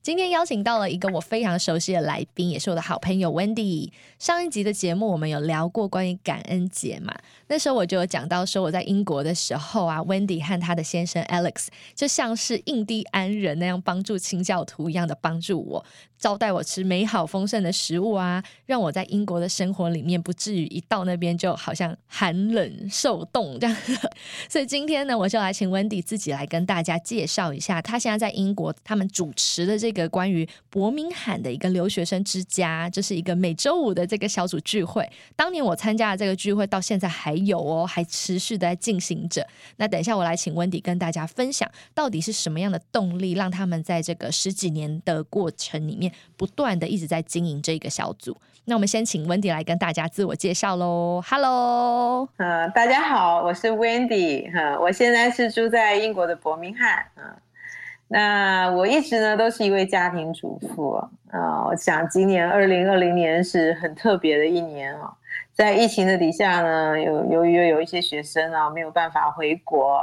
今天邀请到了一个我非常熟悉的来宾，也是我的好朋友 Wendy。上一集的节目我们有聊过关于感恩节嘛？那时候我就有讲到说我在英国的时候啊，Wendy 和他的先生 Alex 就像是印第安人那样帮助清教徒一样的帮助我，招待我吃美好丰盛的食物啊，让我在英国的生活里面不至于一到那边就好像寒冷受冻这样。所以今天呢，我就来请 Wendy 自己来跟大家介绍一下，他现在在英国他们主持的这这个关于伯明翰的一个留学生之家，这是一个每周五的这个小组聚会。当年我参加的这个聚会到现在还。有哦，还持续的在进行着。那等一下，我来请温迪跟大家分享，到底是什么样的动力，让他们在这个十几年的过程里面，不断的一直在经营这个小组。那我们先请温迪来跟大家自我介绍喽。Hello，呃，大家好，我是 Wendy，哈，我现在是住在英国的伯明翰，嗯，那我一直呢都是一位家庭主妇，啊，我想今年二零二零年是很特别的一年啊。在疫情的底下呢，有由于有一些学生啊没有办法回国，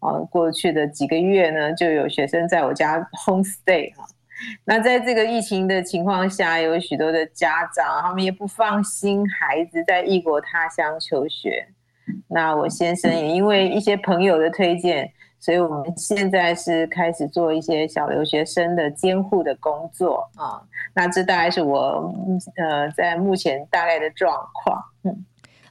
啊，过去的几个月呢，就有学生在我家 home stay 哈。那在这个疫情的情况下，有许多的家长他们也不放心孩子在异国他乡求学。那我先生也因为一些朋友的推荐。所以我们现在是开始做一些小留学生的监护的工作啊，那这大概是我呃在目前大概的状况，嗯。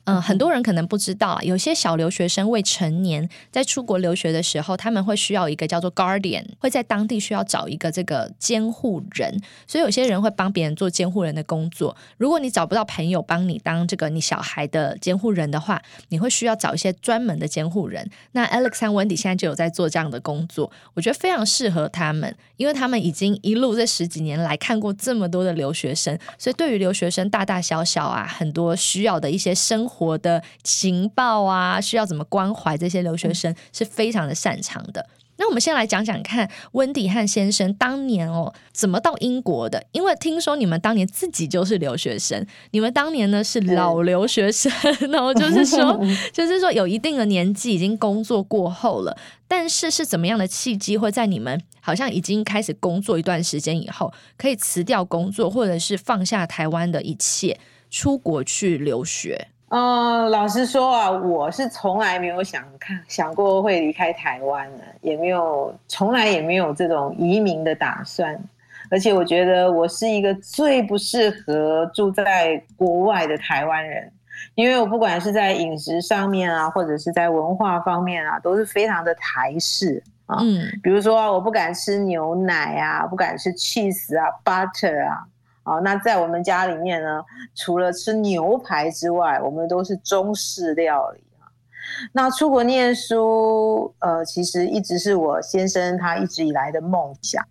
嗯，很多人可能不知道，有些小留学生未成年在出国留学的时候，他们会需要一个叫做 guardian，会在当地需要找一个这个监护人，所以有些人会帮别人做监护人的工作。如果你找不到朋友帮你当这个你小孩的监护人的话，你会需要找一些专门的监护人。那 Alex 和 Wendy 现在就有在做这样的工作，我觉得非常适合他们，因为他们已经一路这十几年来看过这么多的留学生，所以对于留学生大大小小啊，很多需要的一些生活。我的情报啊，需要怎么关怀这些留学生，是非常的擅长的。那我们先来讲讲看，温迪汉先生当年哦，怎么到英国的？因为听说你们当年自己就是留学生，你们当年呢是老留学生，然后就是说，就是说有一定的年纪，已经工作过后了。但是是怎么样的契机，会在你们好像已经开始工作一段时间以后，可以辞掉工作，或者是放下台湾的一切，出国去留学？嗯，老实说啊，我是从来没有想看想过会离开台湾的，也没有从来也没有这种移民的打算。而且我觉得我是一个最不适合住在国外的台湾人，因为我不管是在饮食上面啊，或者是在文化方面啊，都是非常的台式啊。嗯，比如说我不敢吃牛奶啊，不敢吃 cheese 啊，butter 啊。好，那在我们家里面呢，除了吃牛排之外，我们都是中式料理啊。那出国念书，呃，其实一直是我先生他一直以来的梦想，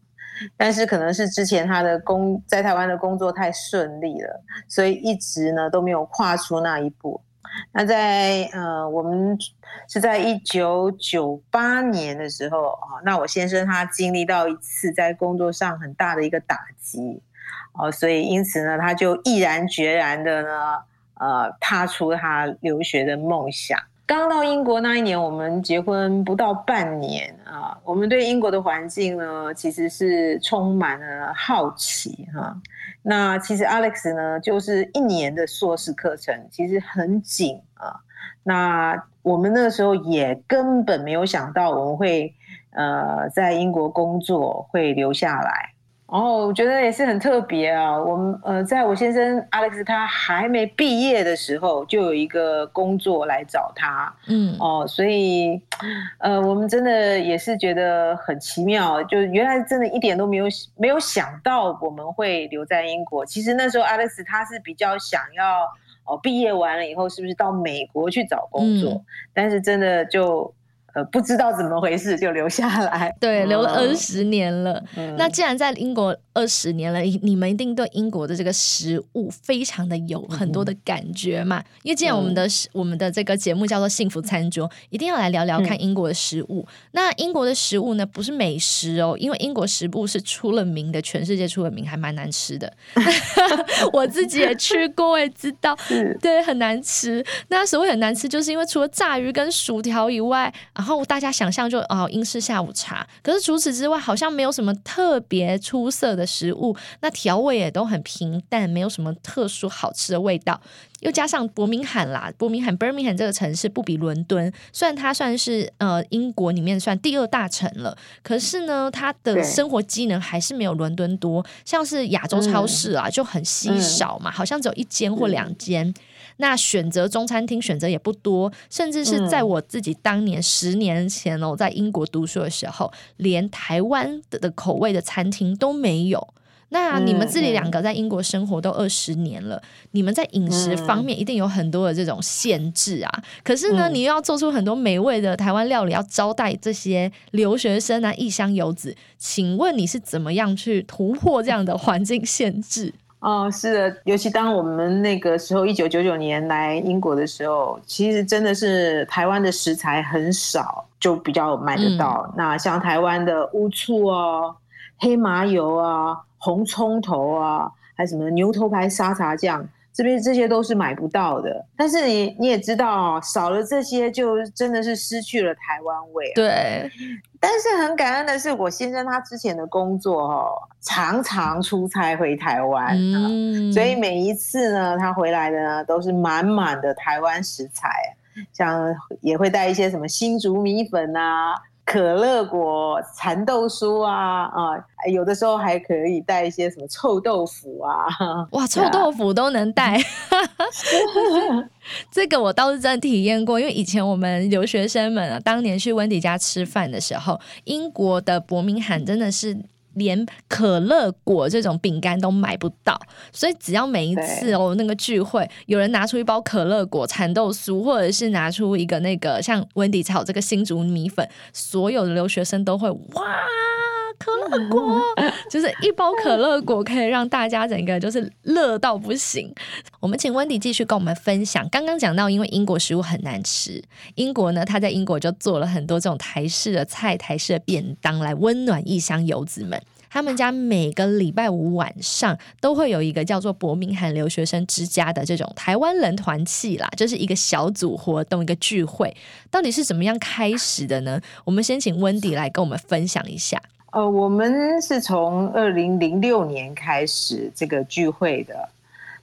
但是可能是之前他的工在台湾的工作太顺利了，所以一直呢都没有跨出那一步。那在呃，我们是在一九九八年的时候啊，那我先生他经历到一次在工作上很大的一个打击。哦，所以因此呢，他就毅然决然的呢，呃，踏出他留学的梦想。刚到英国那一年，我们结婚不到半年啊，我们对英国的环境呢，其实是充满了好奇哈。那其实 Alex 呢，就是一年的硕士课程，其实很紧啊。那我们那时候也根本没有想到，我们会呃在英国工作，会留下来。哦，我觉得也是很特别啊。我们呃，在我先生 Alex 他还没毕业的时候，就有一个工作来找他。嗯，哦，所以呃，我们真的也是觉得很奇妙，就原来真的一点都没有没有想到我们会留在英国。其实那时候 Alex 他是比较想要哦，毕业完了以后是不是到美国去找工作？但是真的就。呃，不知道怎么回事就留下来，对，留了二十年了。那既然在英国二十年了，你们一定对英国的这个食物非常的有很多的感觉嘛？因为既然我们的我们的这个节目叫做幸福餐桌，一定要来聊聊看英国的食物。那英国的食物呢，不是美食哦，因为英国食物是出了名的，全世界出了名，还蛮难吃的。我自己也去过，也知道，对，很难吃。那所谓很难吃，就是因为除了炸鱼跟薯条以外，然后大家想象就哦，英式下午茶。可是除此之外，好像没有什么特别出色的。食物那调味也都很平淡，没有什么特殊好吃的味道。又加上伯明翰啦，伯明翰 （Birmingham） 这个城市不比伦敦，虽然它算是呃英国里面算第二大城了，可是呢，它的生活机能还是没有伦敦多。像是亚洲超市啊，就很稀少嘛，好像只有一间或两间。那选择中餐厅选择也不多，甚至是在我自己当年十年前哦，在英国读书的时候，连台湾的口味的餐厅都没有。那你们自己两个在英国生活都二十年了，你们在饮食方面一定有很多的这种限制啊。可是呢，你又要做出很多美味的台湾料理，要招待这些留学生啊、异乡游子。请问你是怎么样去突破这样的环境限制？哦，是的，尤其当我们那个时候一九九九年来英国的时候，其实真的是台湾的食材很少，就比较买得到。那像台湾的乌醋哦、黑麻油啊、红葱头啊，还什么牛头牌沙茶酱，这边这些都是买不到的。但是你你也知道，少了这些，就真的是失去了台湾味。对。但是很感恩的是，我先生他之前的工作哦，常常出差回台湾，所以每一次呢，他回来的呢都是满满的台湾食材，像也会带一些什么新竹米粉啊。可乐果、蚕豆酥啊啊，有的时候还可以带一些什么臭豆腐啊，哇，臭豆腐都能带，这个我倒是真的体验过，因为以前我们留学生们啊，当年去温迪家吃饭的时候，英国的伯明翰真的是。连可乐果这种饼干都买不到，所以只要每一次哦那个聚会，有人拿出一包可乐果、蚕豆酥，或者是拿出一个那个像温迪炒这个新竹米粉，所有的留学生都会哇，可乐果，就是一包可乐果可以让大家整个就是乐到不行。我们请温迪继续跟我们分享，刚刚讲到，因为英国食物很难吃，英国呢他在英国就做了很多这种台式的菜、台式的便当来温暖异乡游子们。他们家每个礼拜五晚上都会有一个叫做伯明翰留学生之家的这种台湾人团契啦，就是一个小组活动、一个聚会。到底是怎么样开始的呢？我们先请温迪来跟我们分享一下。呃，我们是从二零零六年开始这个聚会的。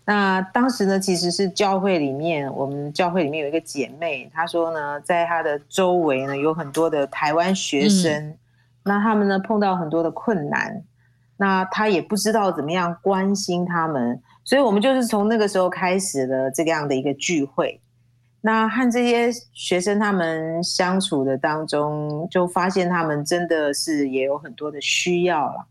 那当时呢，其实是教会里面，我们教会里面有一个姐妹，她说呢，在她的周围呢有很多的台湾学生。那他们呢碰到很多的困难，那她也不知道怎么样关心他们，所以我们就是从那个时候开始了这样的一个聚会。那和这些学生他们相处的当中，就发现他们真的是也有很多的需要了。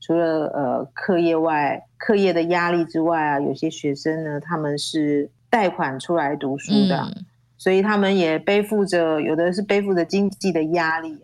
除了呃课业外，课业的压力之外啊，有些学生呢他们是贷款出来读书的，所以他们也背负着有的是背负着经济的压力。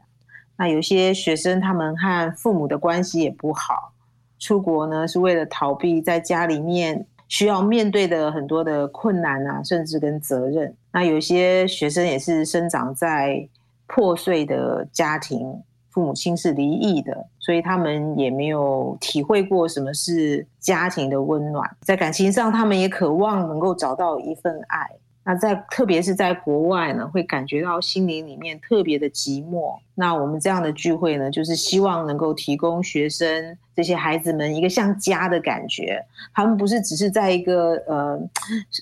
那有些学生，他们和父母的关系也不好，出国呢是为了逃避在家里面需要面对的很多的困难啊，甚至跟责任。那有些学生也是生长在破碎的家庭，父母亲是离异的，所以他们也没有体会过什么是家庭的温暖，在感情上，他们也渴望能够找到一份爱。那在特别是在国外呢，会感觉到心灵里面特别的寂寞。那我们这样的聚会呢，就是希望能够提供学生这些孩子们一个像家的感觉。他们不是只是在一个呃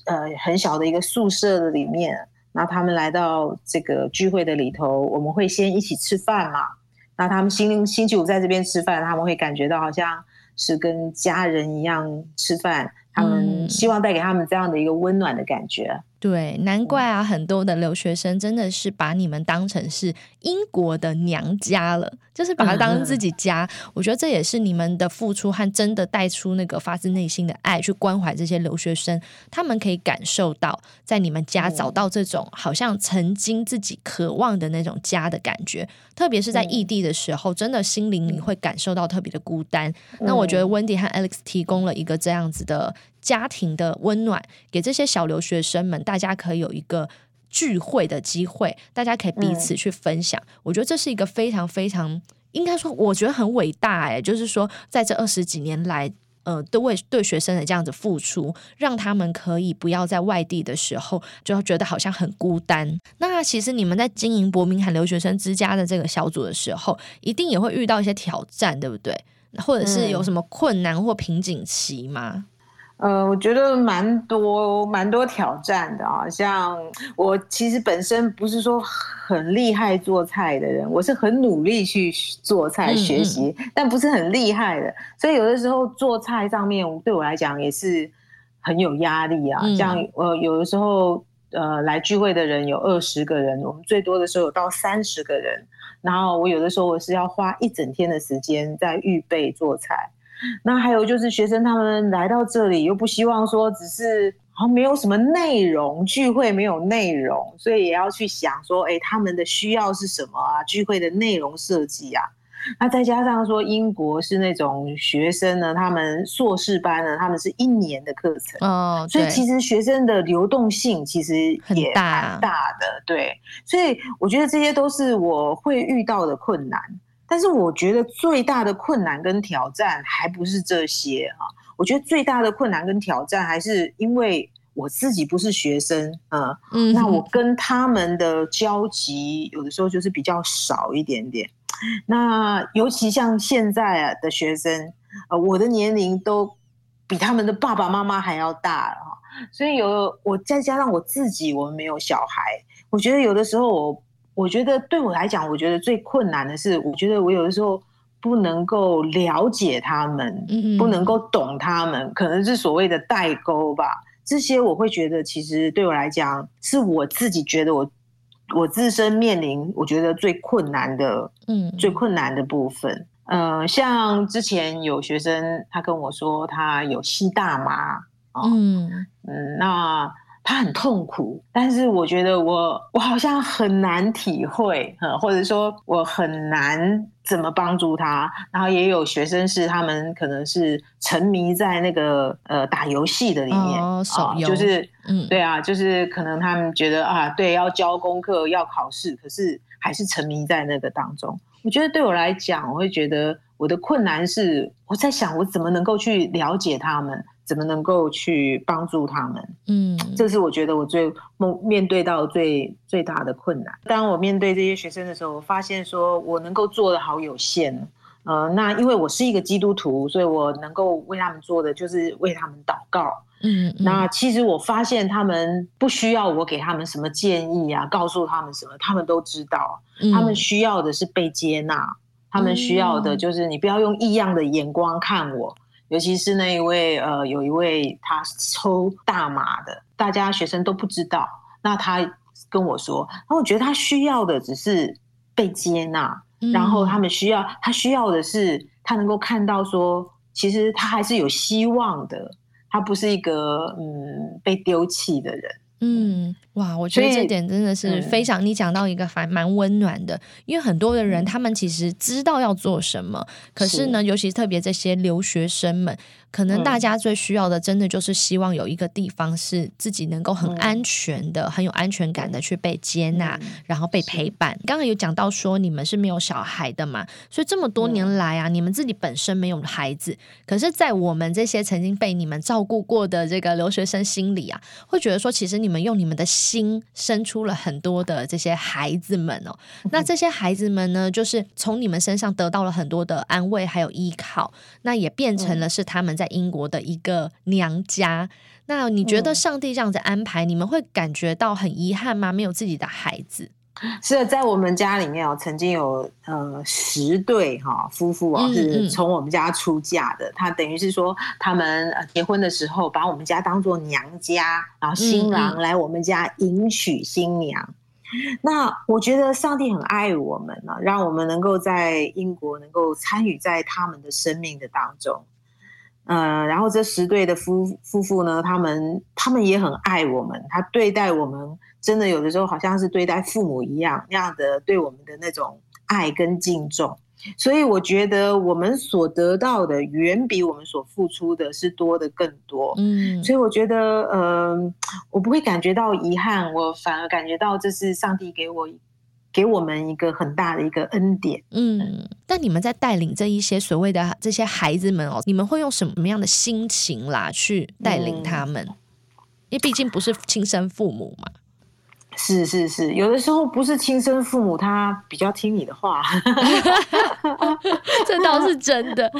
呃很小的一个宿舍的里面，那他们来到这个聚会的里头，我们会先一起吃饭嘛。那他们星星期五在这边吃饭，他们会感觉到好像是跟家人一样吃饭。他们希望带给他们这样的一个温暖的感觉。对，难怪啊，很多的留学生真的是把你们当成是英国的娘家了，就是把它当成自己家。我觉得这也是你们的付出和真的带出那个发自内心的爱，去关怀这些留学生，他们可以感受到在你们家找到这种好像曾经自己渴望的那种家的感觉。特别是在异地的时候，真的心灵你会感受到特别的孤单。那我觉得温迪和 Alex 提供了一个这样子的。家庭的温暖，给这些小留学生们，大家可以有一个聚会的机会，大家可以彼此去分享。我觉得这是一个非常非常，应该说，我觉得很伟大哎。就是说，在这二十几年来，呃，都为对学生的这样子付出，让他们可以不要在外地的时候就要觉得好像很孤单。那其实你们在经营伯明翰留学生之家的这个小组的时候，一定也会遇到一些挑战，对不对？或者是有什么困难或瓶颈期吗？呃，我觉得蛮多蛮多挑战的啊，像我其实本身不是说很厉害做菜的人，我是很努力去做菜学习，但不是很厉害的，所以有的时候做菜上面对我来讲也是很有压力啊。像呃有的时候呃来聚会的人有二十个人，我们最多的时候有到三十个人，然后我有的时候我是要花一整天的时间在预备做菜。那还有就是学生他们来到这里又不希望说只是好像没有什么内容聚会没有内容，所以也要去想说，哎，他们的需要是什么啊？聚会的内容设计啊。那再加上说英国是那种学生呢，他们硕士班呢，他们是一年的课程哦，所以其实学生的流动性其实也蛮大的，对。所以我觉得这些都是我会遇到的困难。但是我觉得最大的困难跟挑战还不是这些哈，我觉得最大的困难跟挑战还是因为我自己不是学生，嗯，那我跟他们的交集有的时候就是比较少一点点。那尤其像现在的学生，呃，我的年龄都比他们的爸爸妈妈还要大了哈，所以有我再加上我自己，我们没有小孩，我觉得有的时候我。我觉得对我来讲，我觉得最困难的是，我觉得我有的时候不能够了解他们，不能够懂他们，可能是所谓的代沟吧。这些我会觉得，其实对我来讲，是我自己觉得我我自身面临我觉得最困难的，嗯，最困难的部分。嗯，像之前有学生他跟我说他有吸大麻，嗯嗯，那。他很痛苦，但是我觉得我我好像很难体会，或者说我很难怎么帮助他。然后也有学生是他们可能是沉迷在那个呃打游戏的里面啊，就是嗯对啊，就是可能他们觉得啊对要交功课要考试，可是还是沉迷在那个当中。我觉得对我来讲，我会觉得我的困难是我在想我怎么能够去了解他们。怎么能够去帮助他们？嗯，这是我觉得我最面对到最最大的困难。当我面对这些学生的时候，我发现说我能够做的好有限。呃，那因为我是一个基督徒，所以我能够为他们做的就是为他们祷告。嗯，那其实我发现他们不需要我给他们什么建议啊，告诉他们什么，他们都知道。他们需要的是被接纳，他们需要的就是你不要用异样的眼光看我。尤其是那一位，呃，有一位他抽大麻的，大家学生都不知道。那他跟我说，那我觉得他需要的只是被接纳，然后他们需要他需要的是他能够看到说，其实他还是有希望的，他不是一个嗯被丢弃的人。嗯，哇，我觉得这点真的是非常，你讲到一个还蛮温暖的，因为很多的人他们其实知道要做什么，可是呢，尤其特别这些留学生们。可能大家最需要的，真的就是希望有一个地方是自己能够很安全的、很有安全感的去被接纳，然后被陪伴。刚刚有讲到说你们是没有小孩的嘛，所以这么多年来啊，你们自己本身没有孩子，可是，在我们这些曾经被你们照顾过的这个留学生心里啊，会觉得说，其实你们用你们的心生出了很多的这些孩子们哦。那这些孩子们呢，就是从你们身上得到了很多的安慰还有依靠，那也变成了是他们在。在英国的一个娘家，那你觉得上帝这样子安排，你们会感觉到很遗憾吗？没有自己的孩子？是在我们家里面哦，曾经有呃十对哈夫妇啊，是从我们家出嫁的。他等于是说，他们呃结婚的时候，把我们家当做娘家，然后新郎来我们家迎娶新娘。那我觉得上帝很爱我们呢，让我们能够在英国能够参与在他们的生命的当中。呃，然后这十对的夫夫妇呢，他们他们也很爱我们，他对待我们真的有的时候好像是对待父母一样那样的对我们的那种爱跟敬重，所以我觉得我们所得到的远比我们所付出的是多的更多。嗯，所以我觉得呃，我不会感觉到遗憾，我反而感觉到这是上帝给我。给我们一个很大的一个恩典。嗯，但你们在带领这一些所谓的这些孩子们哦，你们会用什么样的心情啦去带领他们？因为毕竟不是亲生父母嘛。是是是，有的时候不是亲生父母，他比较听你的话。这倒是真的。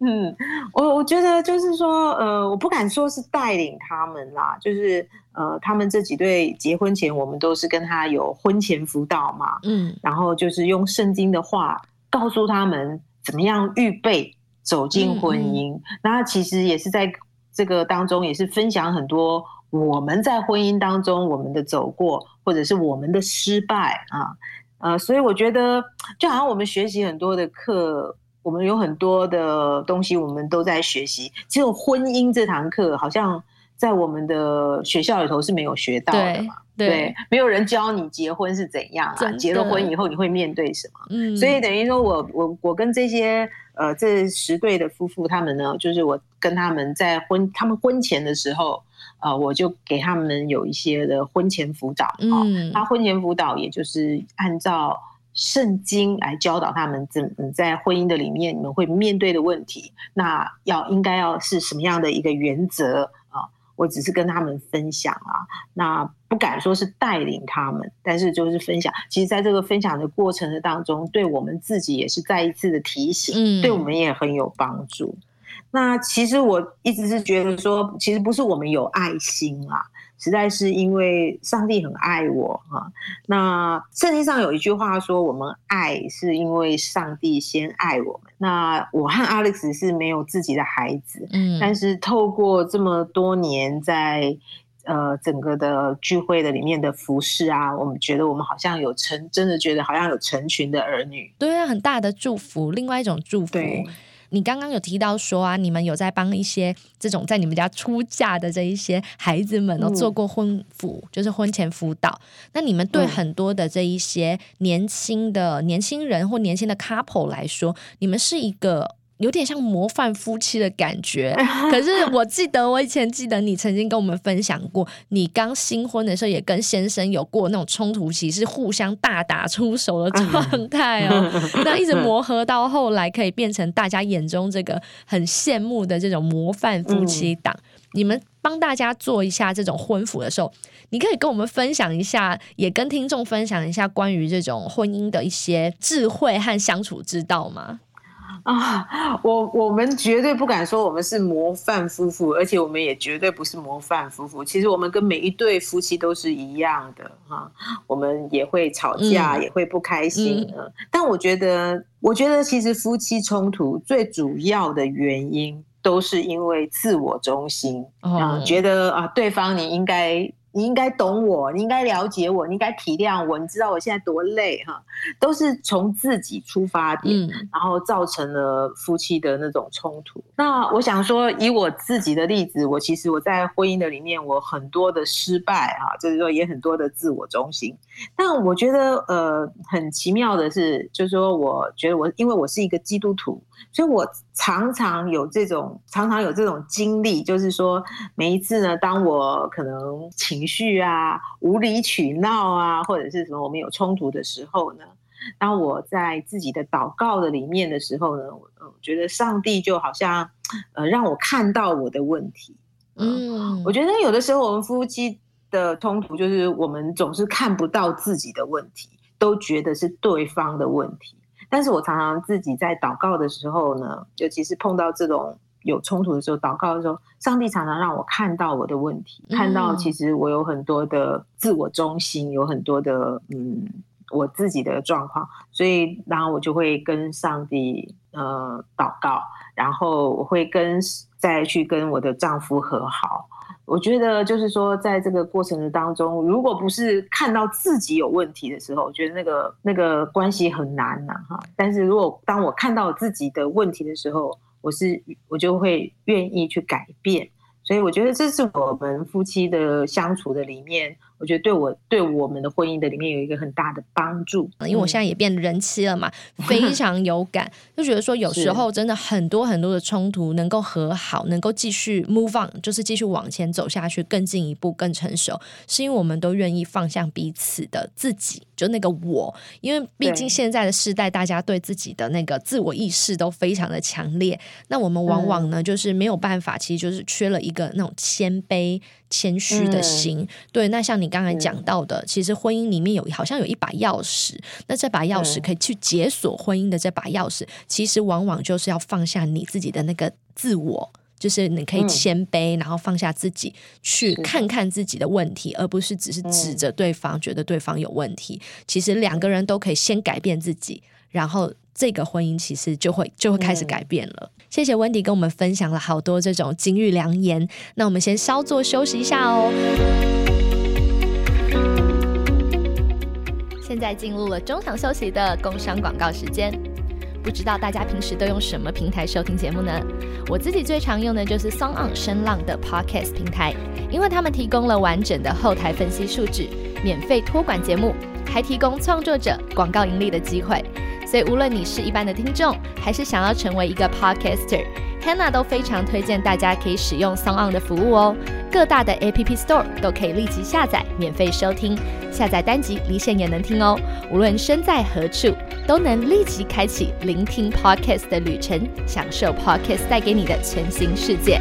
嗯，我我觉得就是说，呃，我不敢说是带领他们啦，就是呃，他们这几对结婚前，我们都是跟他有婚前辅导嘛，嗯，然后就是用圣经的话告诉他们怎么样预备走进婚姻，那其实也是在这个当中也是分享很多我们在婚姻当中我们的走过，或者是我们的失败啊，呃，所以我觉得就好像我们学习很多的课。我们有很多的东西，我们都在学习。只有婚姻这堂课，好像在我们的学校里头是没有学到的嘛？对，没有人教你结婚是怎样啊？结了婚以后你会面对什么？嗯，所以等于说我我我跟这些呃这十对的夫妇，他们呢，就是我跟他们在婚他们婚前的时候，呃，我就给他们有一些的婚前辅导。嗯，他婚前辅导也就是按照。圣经来教导他们怎在婚姻的里面你们会面对的问题，那要应该要是什么样的一个原则啊？我只是跟他们分享啊，那不敢说是带领他们，但是就是分享。其实，在这个分享的过程的当中，对我们自己也是再一次的提醒，对我们也很有帮助。那其实我一直是觉得说，其实不是我们有爱心啊。实在是因为上帝很爱我哈。那圣经上有一句话说，我们爱是因为上帝先爱我们。那我和 Alex 是没有自己的孩子，嗯，但是透过这么多年在呃整个的聚会的里面的服饰啊，我们觉得我们好像有成，真的觉得好像有成群的儿女，对啊，很大的祝福，另外一种祝福。你刚刚有提到说啊，你们有在帮一些这种在你们家出嫁的这一些孩子们哦做过婚辅，就是婚前辅导。那你们对很多的这一些年轻的年轻人或年轻的 couple 来说，你们是一个。有点像模范夫妻的感觉，可是我记得我以前记得你曾经跟我们分享过，你刚新婚的时候也跟先生有过那种冲突期，是互相大打出手的状态哦。那一直磨合到后来，可以变成大家眼中这个很羡慕的这种模范夫妻档。你们帮大家做一下这种婚服的时候，你可以跟我们分享一下，也跟听众分享一下关于这种婚姻的一些智慧和相处之道吗？啊，我我们绝对不敢说我们是模范夫妇，而且我们也绝对不是模范夫妇。其实我们跟每一对夫妻都是一样的哈，我们也会吵架，也会不开心。但我觉得，我觉得其实夫妻冲突最主要的原因都是因为自我中心啊，觉得啊，对方你应该。你应该懂我，你应该了解我，你应该体谅我。你知道我现在多累哈，都是从自己出发点，然后造成了夫妻的那种冲突。那我想说，以我自己的例子，我其实我在婚姻的里面，我很多的失败哈，就是说也很多的自我中心。但我觉得呃很奇妙的是，就是说我觉得我因为我是一个基督徒。所以，我常常有这种，常常有这种经历，就是说，每一次呢，当我可能情绪啊、无理取闹啊，或者是什么我们有冲突的时候呢，当我在自己的祷告的里面的时候呢，我觉得上帝就好像，呃，让我看到我的问题。嗯，我觉得有的时候我们夫妻的冲突，就是我们总是看不到自己的问题，都觉得是对方的问题。但是我常常自己在祷告的时候呢，尤其是碰到这种有冲突的时候，祷告的时候，上帝常常让我看到我的问题，看到其实我有很多的自我中心，有很多的嗯我自己的状况，所以然后我就会跟上帝呃祷告，然后我会跟再去跟我的丈夫和好。我觉得就是说，在这个过程的当中，如果不是看到自己有问题的时候，我觉得那个那个关系很难呐，哈。但是如果当我看到自己的问题的时候，我是我就会愿意去改变。所以我觉得这是我们夫妻的相处的里面。我觉得对我对我们的婚姻的里面有一个很大的帮助，因为我现在也变人妻了嘛，非常有感，就觉得说有时候真的很多很多的冲突能够和好，能够继续 move on，就是继续往前走下去，更进一步、更成熟，是因为我们都愿意放下彼此的自己，就那个我，因为毕竟现在的时代，大家对自己的那个自我意识都非常的强烈，那我们往往呢，就是没有办法，其实就是缺了一个那种谦卑。谦虚的心，对。那像你刚才讲到的，其实婚姻里面有好像有一把钥匙，那这把钥匙可以去解锁婚姻的这把钥匙，其实往往就是要放下你自己的那个自我，就是你可以谦卑，然后放下自己，去看看自己的问题，而不是只是指着对方，觉得对方有问题。其实两个人都可以先改变自己，然后。这个婚姻其实就会就会开始改变了。谢谢温迪跟我们分享了好多这种金玉良言。那我们先稍作休息一下哦。现在进入了中场休息的工商广告时间。不知道大家平时都用什么平台收听节目呢？我自己最常用的就是 Song On 声浪的 Podcast 平台，因为他们提供了完整的后台分析数据，免费托管节目，还提供创作者广告盈利的机会。所以，无论你是一般的听众，还是想要成为一个 podcaster，Hanna 都非常推荐大家可以使用 Song On 的服务哦。各大的 App Store 都可以立即下载，免费收听，下载单集离线也能听哦。无论身在何处，都能立即开启聆听 podcast 的旅程，享受 podcast 带给你的全新世界。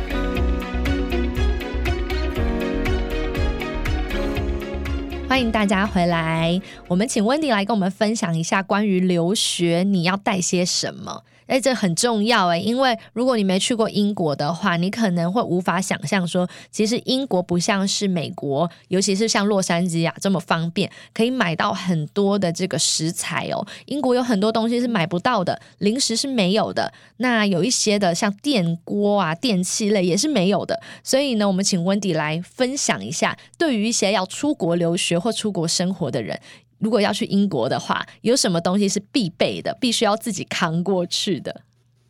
欢迎大家回来，我们请温迪来跟我们分享一下关于留学，你要带些什么。哎，这很重要哎，因为如果你没去过英国的话，你可能会无法想象说，其实英国不像是美国，尤其是像洛杉矶啊这么方便，可以买到很多的这个食材哦。英国有很多东西是买不到的，零食是没有的，那有一些的像电锅啊、电器类也是没有的。所以呢，我们请温迪来分享一下，对于一些要出国留学或出国生活的人。如果要去英国的话，有什么东西是必备的，必须要自己扛过去的？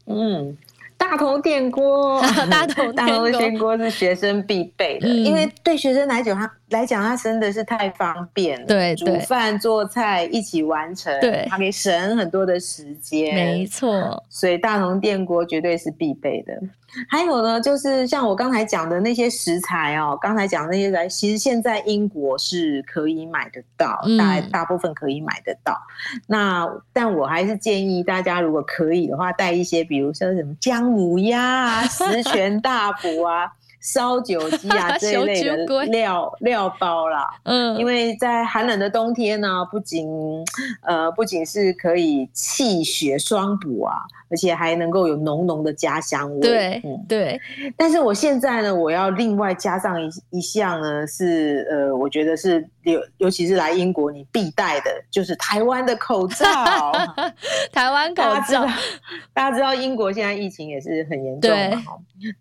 嗯，大头电锅，大头大同电锅是学生必备的，因为对学生来讲，他来讲，它真的是太方便了。对，煮饭做菜一起完成，对，它可以省很多的时间。没错，所以大同电锅绝对是必备的。还有呢，就是像我刚才讲的那些食材哦，刚才讲那些来，其实现在英国是可以买得到，大大部分可以买得到。那但我还是建议大家，如果可以的话，带一些，比如说什么姜母鸭啊、十全大补啊。烧酒鸡啊 这一类的料料包啦，嗯，因为在寒冷的冬天呢，不仅呃不仅是可以气血双补啊，而且还能够有浓浓的家乡味。对，嗯对。但是我现在呢，我要另外加上一一项呢，是呃，我觉得是尤尤其是来英国你必带的，就是台湾的口罩。台湾口罩，大家知道英国现在疫情也是很严重嘛？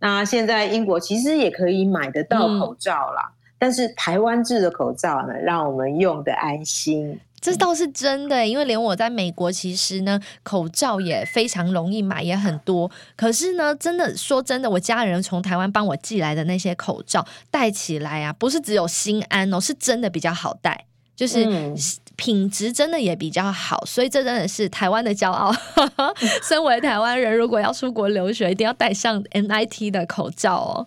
那现在英国其实也可以买得到口罩啦，但是台湾制的口罩呢，让我们用的安心。这倒是真的，因为连我在美国，其实呢，口罩也非常容易买，也很多。可是呢，真的说真的，我家人从台湾帮我寄来的那些口罩，戴起来啊，不是只有心安哦，是真的比较好戴，就是品质真的也比较好。所以这真的是台湾的骄傲。身为台湾人，如果要出国留学，一定要戴上 NIT 的口罩哦。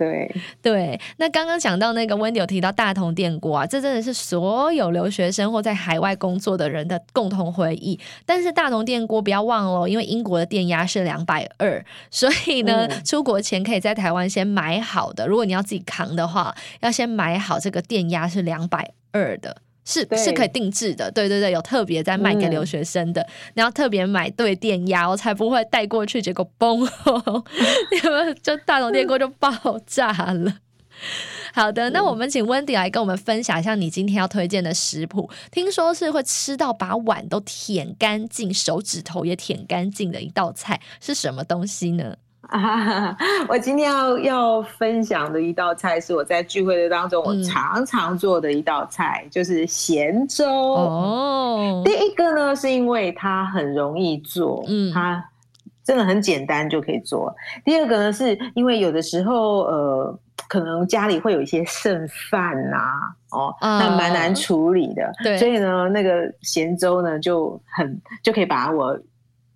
对对，那刚刚讲到那个温迪有提到大同电锅啊，这真的是所有留学生或在海外工作的人的共同回忆。但是大同电锅不要忘了，因为英国的电压是两百二，所以呢，出国前可以在台湾先买好的。如果你要自己扛的话，要先买好这个电压是两百二的。是是可以定制的，对对对，有特别在卖给留学生的，你要特别买对电压，我才不会带过去，结果崩，你 们就大同电锅就爆炸了。好的，那我们请温迪来跟我们分享一下你今天要推荐的食谱。听说是会吃到把碗都舔干净，手指头也舔干净的一道菜，是什么东西呢？啊，我今天要要分享的一道菜是我在聚会的当中我常常做的一道菜，就是咸粥。哦，第一个呢是因为它很容易做，嗯，它真的很简单就可以做。第二个呢是因为有的时候呃。可能家里会有一些剩饭呐，哦，那蛮难处理的，对，所以呢，那个咸粥呢就很就可以把我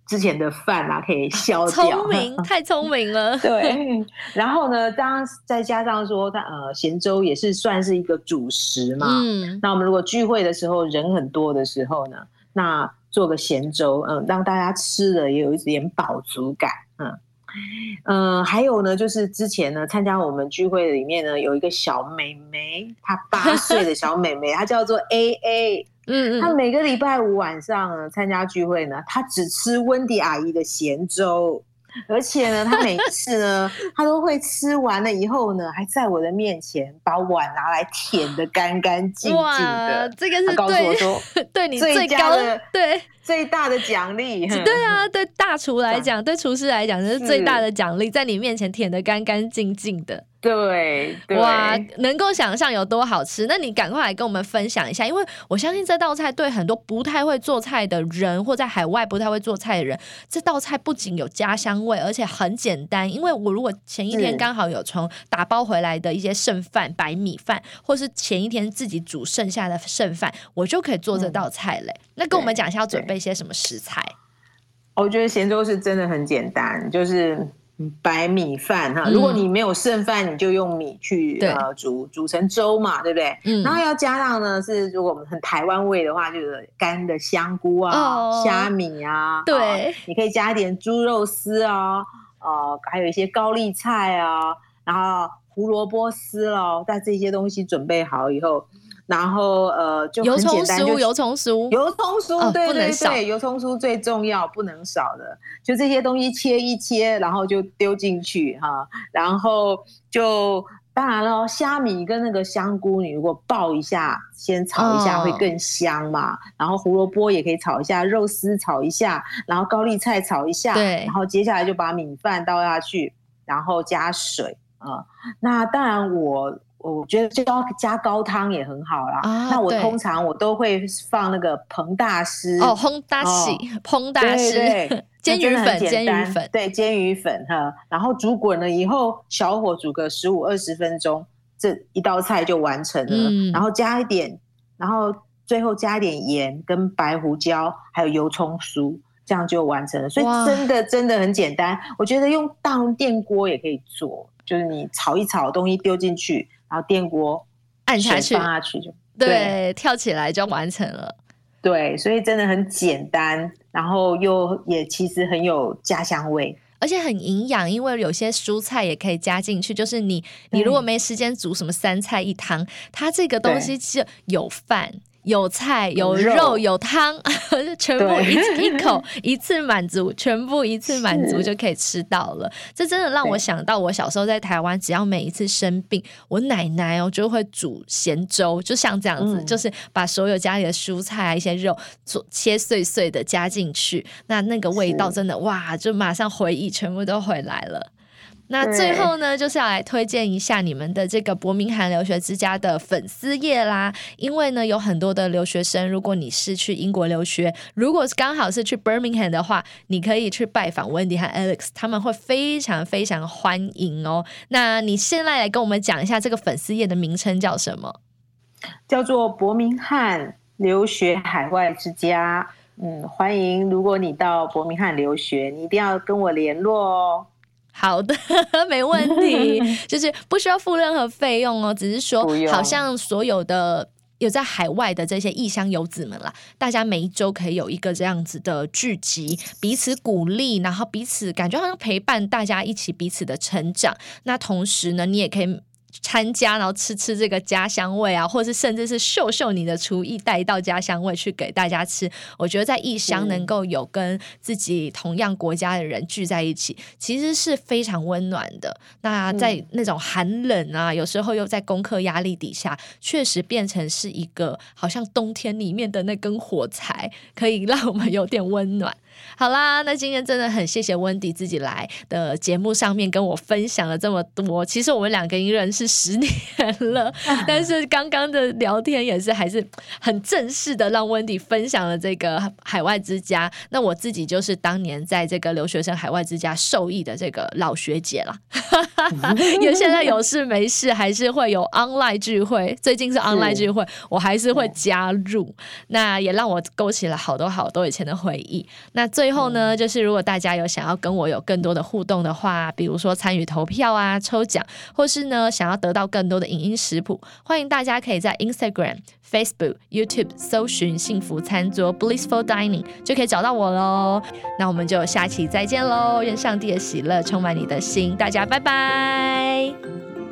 之前的饭啊可以消掉，聪明，太聪明了，对。然后呢，当再加上说，它呃咸粥也是算是一个主食嘛，嗯，那我们如果聚会的时候人很多的时候呢，那做个咸粥，嗯，让大家吃了也有一点饱足感，嗯。嗯，还有呢，就是之前呢，参加我们聚会里面呢，有一个小妹妹，她八岁的小妹妹，她叫做 A A，嗯嗯，她每个礼拜五晚上呢参加聚会呢，他只吃温迪阿姨的咸粥。而且呢，他每次呢，他都会吃完了以后呢，还在我的面前把碗拿来舔的干干净净的。这个是告诉我说，对你最高的对最大的奖励。对啊，对大厨来讲，对厨师来讲，这是最大的奖励，在你面前舔的干干净净的。对，哇，能够想象有多好吃。那你赶快来跟我们分享一下，因为我相信这道菜对很多不太会做菜的人，或在海外不太会做菜的人，这道菜不仅有家乡味，而且很简单。因为我如果前一天刚好有从打包回来的一些剩饭、白米饭，或是前一天自己煮剩下的剩饭，我就可以做这道菜嘞。那跟我们讲一下要准备些什么食材？我觉得咸粥是真的很简单，就是。白米饭哈，如果你没有剩饭，你就用米去呃煮煮成粥嘛，对不对？嗯。然后要加上呢，是如果我们很台湾味的话，就是干的香菇啊、虾米啊。对。你可以加一点猪肉丝啊，呃，还有一些高丽菜啊，然后胡萝卜丝哦，但这些东西准备好以后。然后呃，就油葱酥，油葱酥，油葱酥，对对对，油葱酥最重要，不能少的。就这些东西切一切，然后就丢进去哈。然后就当然了，虾米跟那个香菇，你如果爆一下，先炒一下会更香嘛。然后胡萝卜也可以炒一下，肉丝炒一下，然后高丽菜炒一下，对。然后接下来就把米饭倒下去，然后加水啊。那当然我。我觉得就要加高汤也很好啦。那我通常我都会放那个彭大师哦，烘大师，彭大师，煎鱼粉，煎鱼粉，对，煎鱼粉哈。然后煮滚了以后，小火煮个十五二十分钟，这一道菜就完成了。然后加一点，然后最后加一点盐跟白胡椒，还有油葱酥，这样就完成了。所以真的真的很简单。我觉得用大红电锅也可以做，就是你炒一炒东西丢进去。然后电锅按下去，放下去就对，跳起来就完成了。对，所以真的很简单，然后又也其实很有家乡味，而且很营养，因为有些蔬菜也可以加进去。就是你你如果没时间煮什么三菜一汤，它这个东西就有饭。有菜有肉。有汤，全部一一口 一次满足，全部一次满足就可以吃到了。这真的让我想到，我小时候在台湾，只要每一次生病，我奶奶哦就会煮咸粥，就像这样子，就是把所有家里的蔬菜啊一些肉做切碎碎的加进去，那那个味道真的哇，就马上回忆全部都回来了。那最后呢，就是要来推荐一下你们的这个伯明翰留学之家的粉丝页啦。因为呢，有很多的留学生，如果你是去英国留学，如果是刚好是去 Birmingham 的话，你可以去拜访 Wendy 和 Alex，他们会非常非常欢迎哦。那你现在来跟我们讲一下这个粉丝页的名称叫什么？叫做伯明翰留学海外之家。嗯，欢迎，如果你到伯明翰留学，你一定要跟我联络哦。好的，没问题，就是不需要付任何费用哦，只是说，好像所有的有在海外的这些异乡游子们啦，大家每一周可以有一个这样子的聚集，彼此鼓励，然后彼此感觉好像陪伴大家一起彼此的成长。那同时呢，你也可以。参加，然后吃吃这个家乡味啊，或者是甚至是秀秀你的厨艺，带到家乡味去给大家吃。我觉得在异乡能够有跟自己同样国家的人聚在一起，其实是非常温暖的。那在那种寒冷啊，有时候又在功课压力底下，确实变成是一个好像冬天里面的那根火柴，可以让我们有点温暖。好啦，那今天真的很谢谢温迪自己来的节目上面跟我分享了这么多。其实我们两个已经认识十年了，但是刚刚的聊天也是还是很正式的，让温迪分享了这个海外之家。那我自己就是当年在这个留学生海外之家受益的这个老学姐了，因为现在有事没事还是会有 online 聚会，最近是 online 聚会，我还是会加入。那也让我勾起了好多好多以前的回忆。那最后呢，就是如果大家有想要跟我有更多的互动的话，比如说参与投票啊、抽奖，或是呢想要得到更多的影音食谱，欢迎大家可以在 Instagram、Facebook、YouTube 搜寻“幸福餐桌 ”（Blissful Dining） 就可以找到我喽。那我们就下期再见喽！愿上帝的喜乐充满你的心，大家拜拜。